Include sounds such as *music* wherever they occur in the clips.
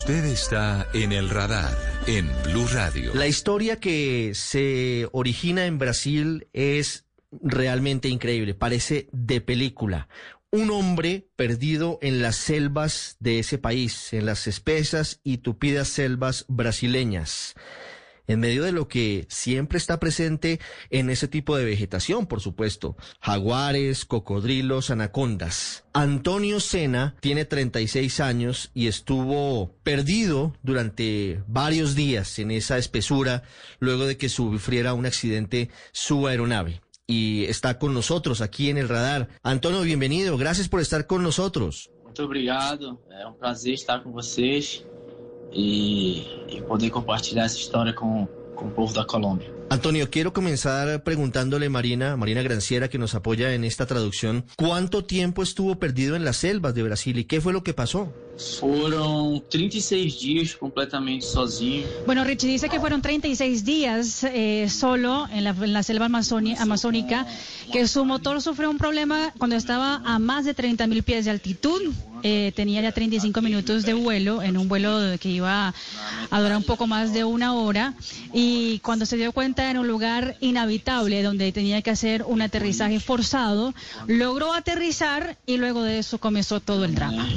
Usted está en el radar en Blue Radio. La historia que se origina en Brasil es realmente increíble, parece de película. Un hombre perdido en las selvas de ese país, en las espesas y tupidas selvas brasileñas en medio de lo que siempre está presente en ese tipo de vegetación, por supuesto. Jaguares, cocodrilos, anacondas. Antonio Sena tiene 36 años y estuvo perdido durante varios días en esa espesura luego de que sufriera un accidente su aeronave y está con nosotros aquí en el radar. Antonio, bienvenido. Gracias por estar con nosotros. Muito obrigado. É um prazer estar com vocês e, e poder compartilhar essa história com, com o povo da Colômbia. Antonio, quiero comenzar preguntándole Marina, Marina Granciera, que nos apoya en esta traducción, ¿cuánto tiempo estuvo perdido en las selvas de Brasil y qué fue lo que pasó? Foram 36 días completamente sozinho. Bueno, Richie dice que fueron 36 días eh, solo en la, en la selva amazónica, que su motor sufrió un problema cuando estaba a más de 30 mil pies de altitud. Eh, tenía ya 35 minutos de vuelo, en un vuelo que iba a durar un poco más de una hora. Y cuando se dio cuenta en un lugar inhabitable, donde tenía que hacer un aterrizaje forzado, logró aterrizar y luego de eso comenzó todo el drama.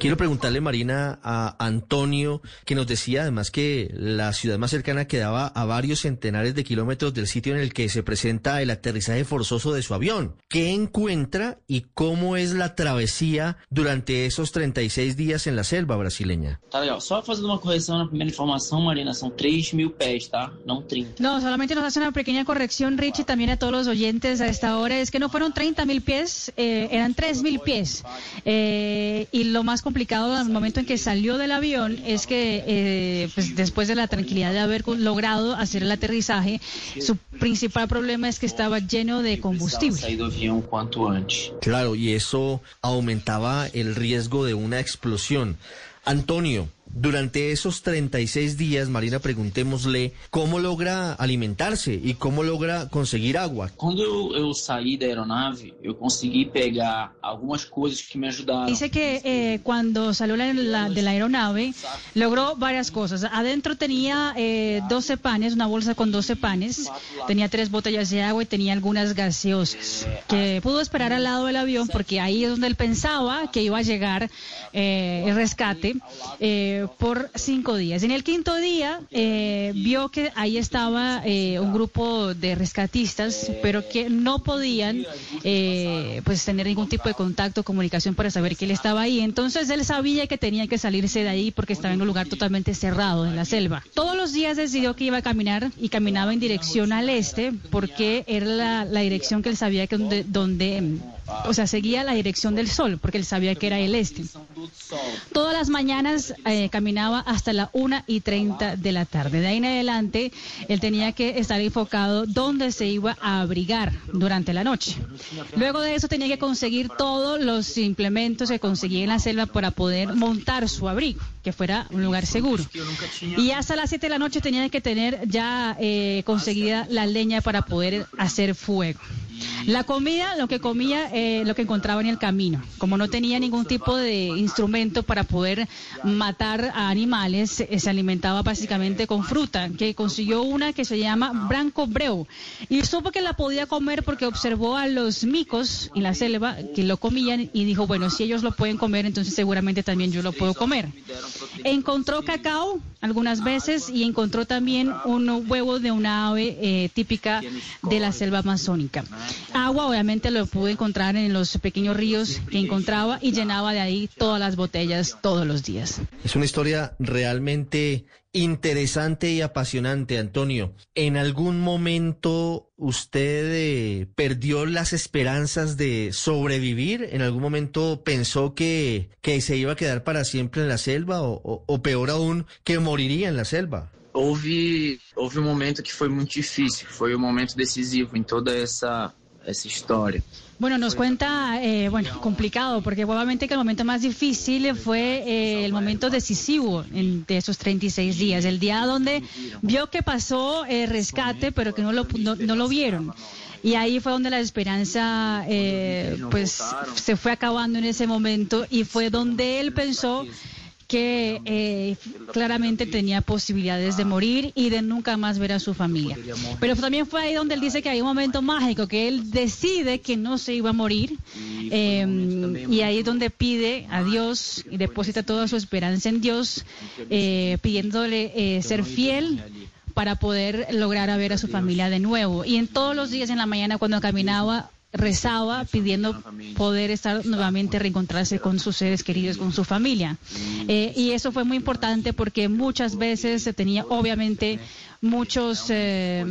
Quiero preguntarle, Marina, a Antonio, que nos decía además que la ciudad más cercana quedaba a varios centenares de kilómetros del sitio en el que se presenta el aterrizaje forzoso de su avión. ¿Qué encuentra y cómo es la travesía durante esos 36 días en la selva brasileña? tá legal. Só fazendo uma correção na primeira informação, Marina, são 3 mil pés, tá? Não 30. No, solamente nos hace una pequeña corrección, Richie, también a todos los oyentes a esta hora. Es que no fueron 30 mil pies, eh, eran 3 mil pies. Eh, y lo más complicado al momento en que salió del avión es que eh, pues después de la tranquilidad de haber logrado hacer el aterrizaje, su principal problema es que estaba lleno de combustible. Claro, y eso aumentaba el riesgo de una explosión. Antonio, durante esos 36 días, Marina, preguntémosle cómo logra alimentarse y cómo logra conseguir agua. Quando eu, eu saí da aeronave, eu consegui pegar algumas coisas que me ajudaram. Dice que eh, cuando salió la- la- de la aeronave logró varias cosas. Adentro tenía eh, 12 panes, una bolsa con 12 panes, tenía tres botellas de agua y tenía algunas gaseosas. Que pudo esperar al lado del avión porque ahí es donde él pensaba que iba a llegar eh, el rescate eh, por cinco días. En el quinto día eh, vio que ahí estaba eh, un grupo de rescatistas, pero que no podían eh, pues tener ningún tipo de contacto, comunicación para saber que él estaba ahí. Entonces él sabía que tenía que salirse de ahí porque estaba en un lugar totalmente cerrado en la selva. Todos los días decidió que iba a caminar y caminaba en dirección al este porque era la, la dirección que él sabía que donde, donde o sea, seguía la dirección del sol porque él sabía que era el este. Todas las mañanas eh, caminaba hasta la 1 y 30 de la tarde. De ahí en adelante, él tenía que estar enfocado donde se iba a abrigar durante la noche. Luego de eso tenía que conseguir todos los implementos que conseguía en la selva para poder montar su abrigo, que fuera un lugar seguro. Y hasta las 7 de la noche tenía que tener ya eh, conseguida la leña para poder hacer fuego. La comida, lo que comía, eh, lo que encontraba en el camino. Como no tenía ningún tipo de instrumento para poder matar a animales, eh, se alimentaba básicamente con fruta, que consiguió una que se llama branco breu. Y supo que la podía comer porque observó a los micos en la selva que lo comían y dijo, bueno, si ellos lo pueden comer, entonces seguramente también yo lo puedo comer. Encontró cacao algunas veces y encontró también un huevo de una ave eh, típica de la selva amazónica. Agua obviamente lo pudo encontrar en los pequeños ríos que encontraba y llenaba de ahí todas las botellas todos los días. Es una historia realmente interesante y apasionante, Antonio. ¿En algún momento usted eh, perdió las esperanzas de sobrevivir? ¿En algún momento pensó que, que se iba a quedar para siempre en la selva o, o, o peor aún, que moriría en la selva? Houve, houve um momento que foi muito difícil, foi um momento decisivo em toda essa, essa história. Bueno, nos cuenta, eh, bueno, complicado, porque obviamente que el momento más difícil fue eh, el momento decisivo de esos 36 días, el día donde vio que pasó eh, rescate, pero que no lo, no, lo vieron. Y ahí fue donde la esperanza pues se fue acabando en ese momento y fue donde él pensó que eh, claramente tenía posibilidades de morir y de nunca más ver a su familia. Pero también fue ahí donde él dice que hay un momento mágico, que él decide que no se iba a morir eh, y ahí es donde pide a Dios y deposita toda su esperanza en Dios, eh, pidiéndole eh, ser fiel para poder lograr a ver a su familia de nuevo. Y en todos los días en la mañana cuando caminaba, rezaba pidiendo poder estar nuevamente reencontrarse con sus seres queridos, con su familia. Eh, y eso fue muy importante porque muchas veces se tenía obviamente muchos eh,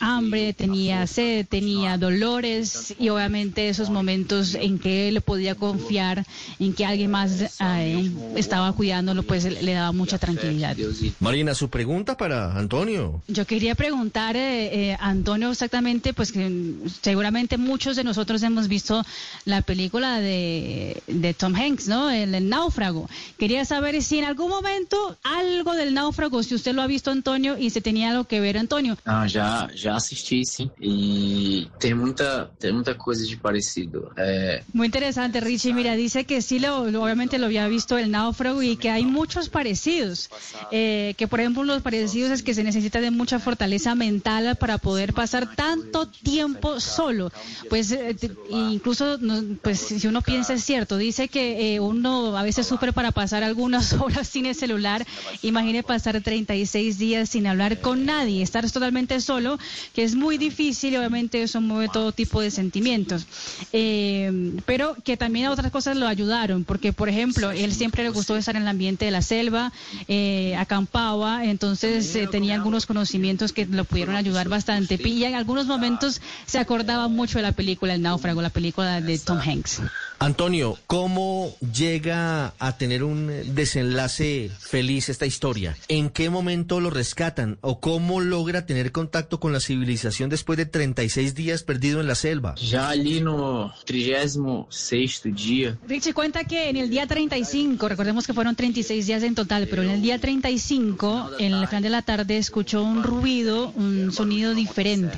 hambre, tenía sed, tenía dolores y obviamente esos momentos en que él podía confiar en que alguien más eh, estaba cuidándolo, pues le daba mucha tranquilidad. Marina, su pregunta para Antonio. Yo quería preguntar eh, a Antonio exactamente, pues que seguramente muchos de nosotros hemos visto la película de, de Tom Hanks, ¿no? El, el náufrago. Quería saber si en algún momento algo del náufrago, si usted lo ha visto, Antonio, y se tenía algo que ver, Antônio? Ah, já, já assisti, sim. E tem muita, tem muita coisa de parecido. É... Muy interesante, Richie. Mira, dice que sí, lo, lo- obviamente lo había visto el náufrago y que hay muchos parecidos. Eh, que, por ejemplo, los parecidos es que se necesita de mucha fortaleza mental para poder pasar tanto tiempo solo. Pues, eh, incluso, pues, si uno piensa es cierto, dice que eh, uno a veces sufre para pasar algunas *laughs* horas sin el celular. Imagine pasar 36 días sin hablar con nadie, estar totalmente solo, que es muy difícil y obviamente eso mueve todo tipo de sentimientos. Eh, pero que también otras cosas lo ayudaron, porque por ejemplo, él siempre le gustó estar en el ambiente de la selva, eh, acampaba, entonces eh, tenía algunos conocimientos que lo pudieron ayudar bastante. Y en algunos momentos se acordaba mucho de la película El náufrago, la película de Tom Hanks. Antonio, ¿cómo llega a tener un desenlace feliz esta historia? ¿En qué momento lo rescatan? ¿O cómo logra tener contacto con la civilización después de 36 días perdido en la selva? Já ali no 36 dia, Richie cuenta que en el día 35, recordemos que fueron 36 días en total, pero en el día 35, en el final de la tarde, escuchó un ruido, un sonido diferente,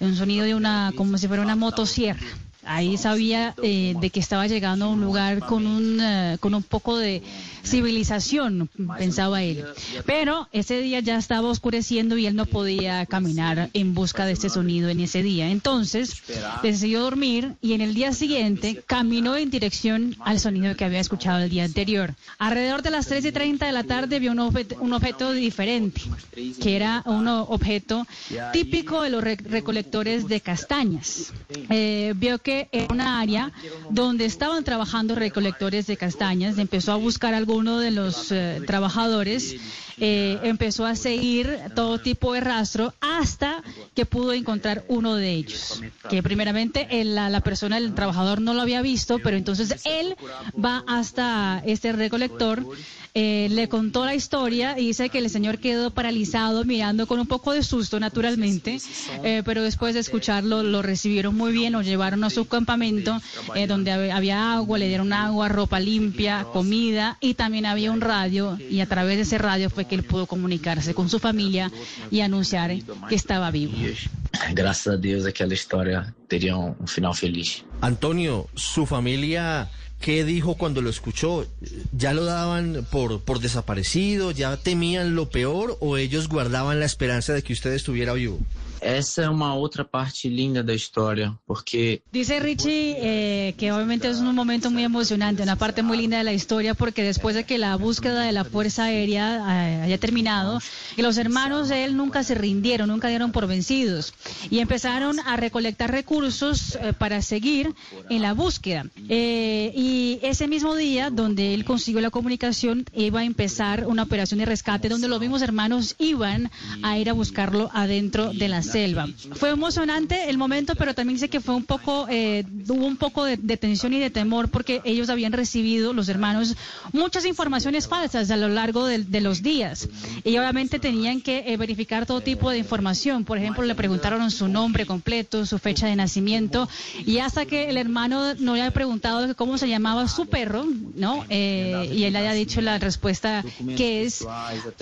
un sonido de una, como si fuera una motosierra. Ahí sabía eh, de que estaba llegando a un lugar con un, eh, con un poco de civilización, pensaba él. Pero ese día ya estaba oscureciendo y él no podía caminar en busca de ese sonido en ese día. Entonces decidió dormir y en el día siguiente caminó en dirección al sonido que había escuchado el día anterior. Alrededor de las 3 y 30 de la tarde vio un objeto, un objeto diferente, que era un objeto típico de los re- recolectores de castañas. Eh, vio que era una área donde estaban trabajando recolectores de castañas, empezó a buscar a alguno de los eh, trabajadores, eh, empezó a seguir todo tipo de rastro hasta que pudo encontrar uno de ellos, que primeramente la, persona, el trabajador no lo había visto, pero entonces él va hasta este recolector, eh, le contó la historia y dice que el señor quedó paralizado mirando con un poco de susto naturalmente, pero después de escucharlo lo recibieron muy bien, lo llevaron a su campamento eh, donde hab- había agua, le dieron agua, ropa limpia, comida y también había un radio y a través de ese radio fue que él pudo comunicarse con su familia y anunciar que estaba vivo. graças a Deus aquela história teria um, um final feliz. Antonio, ¿su familia qué dijo cuando lo escuchó? ¿Ya lo daban por, por desaparecido? ¿Ya temían lo peor? ¿O ellos guardaban la esperanza de que usted estuviera vivo? Essa é uma outra parte linda da história, porque... Dice Richie eh, que obviamente es un momento muy emocionante, una parte muy linda de la historia, porque después de que la búsqueda de la Fuerza Aérea eh, haya terminado, y los hermanos de él nunca se rindieron, nunca dieron por vencidos, y empezaron a recolectar recursos eh, para seguir en la búsqueda. Eh, y ese mismo día, donde él consiguió la comunicación, iba a empezar una operación de rescate, donde los mismos hermanos iban a ir a buscarlo adentro de la selva. Fue emocionante el momento, pero también sé que fue un poco, eh, hubo un poco de, de, tensión y de temor porque ellos habían recibido, los hermanos, muchas informaciones falsas a lo largo de, de los días. Y obviamente tenían que eh, verificar todo tipo de información. Por ejemplo, le preguntaron su nombre completo, su fecha de nacimiento, y hasta que el hermano no le había preguntado cómo se llamaba su perro, ¿no? Eh, y él haya dicho la respuesta que es,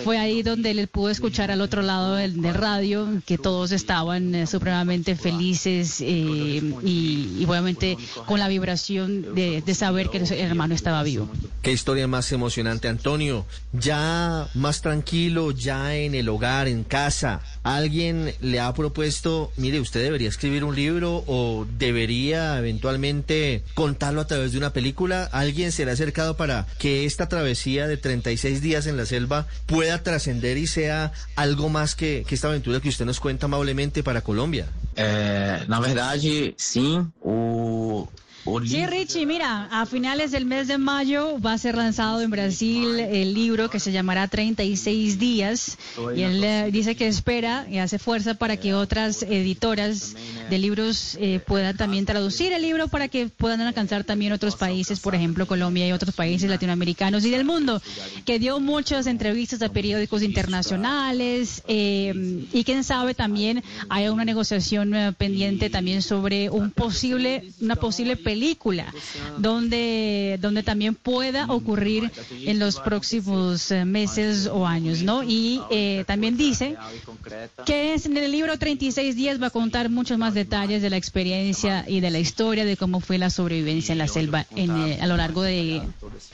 fue ahí donde él pudo escuchar al otro lado del, del radio que todos estaban eh, supremamente felices eh, y, obviamente con la vibración de, saber que el hermano estaba vivo. Qué historia más emocionante, Antonio. Ya más tranquilo, ya en el hogar, en casa, ¿alguien le ha propuesto, mire, usted debería escribir un libro o debería eventualmente contarlo a través de una película? ¿Alguien se le ha acercado para que esta travesía de 36 días en la selva pueda trascender y sea algo más que, que esta aventura que usted nos cuenta para Colombia? É, na verdade, sim. O, Sí, Richie, mira, a finales del mes de mayo va a ser lanzado en Brasil el libro que se llamará 36 días. Y él eh, dice que espera y hace fuerza para que otras editoras de libros eh, puedan también traducir el libro para que puedan alcanzar también otros países, por ejemplo Colombia y otros países latinoamericanos y del mundo, que dio muchas entrevistas a periódicos internacionales eh, y quién sabe también hay una negociación eh, pendiente también sobre un posible, una posible película donde, donde también pueda ocurrir en los próximos meses o años, ¿no? Y eh, también dice que en el libro 36 días va a contar muchos más detalles de la experiencia y de la historia de cómo fue la sobrevivencia en la selva en, eh, a lo largo de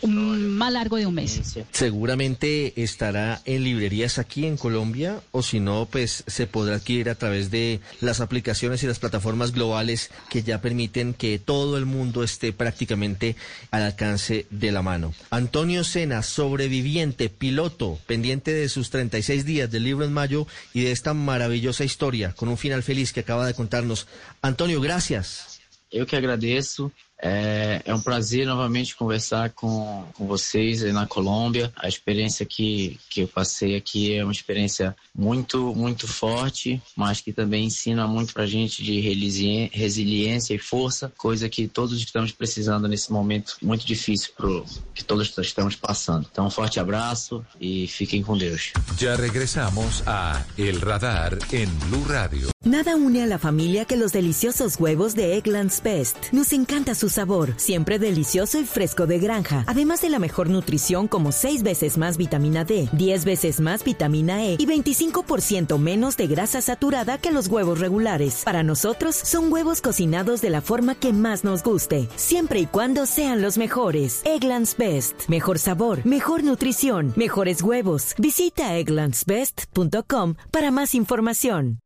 un, más largo de un mes. Seguramente estará en librerías aquí en Colombia o si no, pues se podrá adquirir a través de las aplicaciones y las plataformas globales que ya permiten que todo el mundo esté prácticamente al alcance de la mano. Antonio Sena, sobreviviente, piloto, pendiente de sus 36 días del libro en mayo y de esta maravillosa historia con un final feliz que acaba de contarnos. Antonio, gracias. Eu que agradeço. É, é, um prazer novamente conversar com, com vocês aí na Colômbia. A experiência que, que eu passei aqui é uma experiência muito, muito forte, mas que também ensina muito pra gente de resiliência e força, coisa que todos estamos precisando nesse momento muito difícil pro, que todos estamos passando. Então, um forte abraço e fiquem com Deus. Já regressamos a El Radar en Blue Radio. Nada une a la familia que los deliciosos huevos de Eggland's Best. Nos encanta sabor, siempre delicioso y fresco de granja. Además de la mejor nutrición como 6 veces más vitamina D, 10 veces más vitamina E y 25% menos de grasa saturada que los huevos regulares. Para nosotros son huevos cocinados de la forma que más nos guste, siempre y cuando sean los mejores. Eggland's Best. Mejor sabor, mejor nutrición, mejores huevos. Visita egglandsbest.com para más información.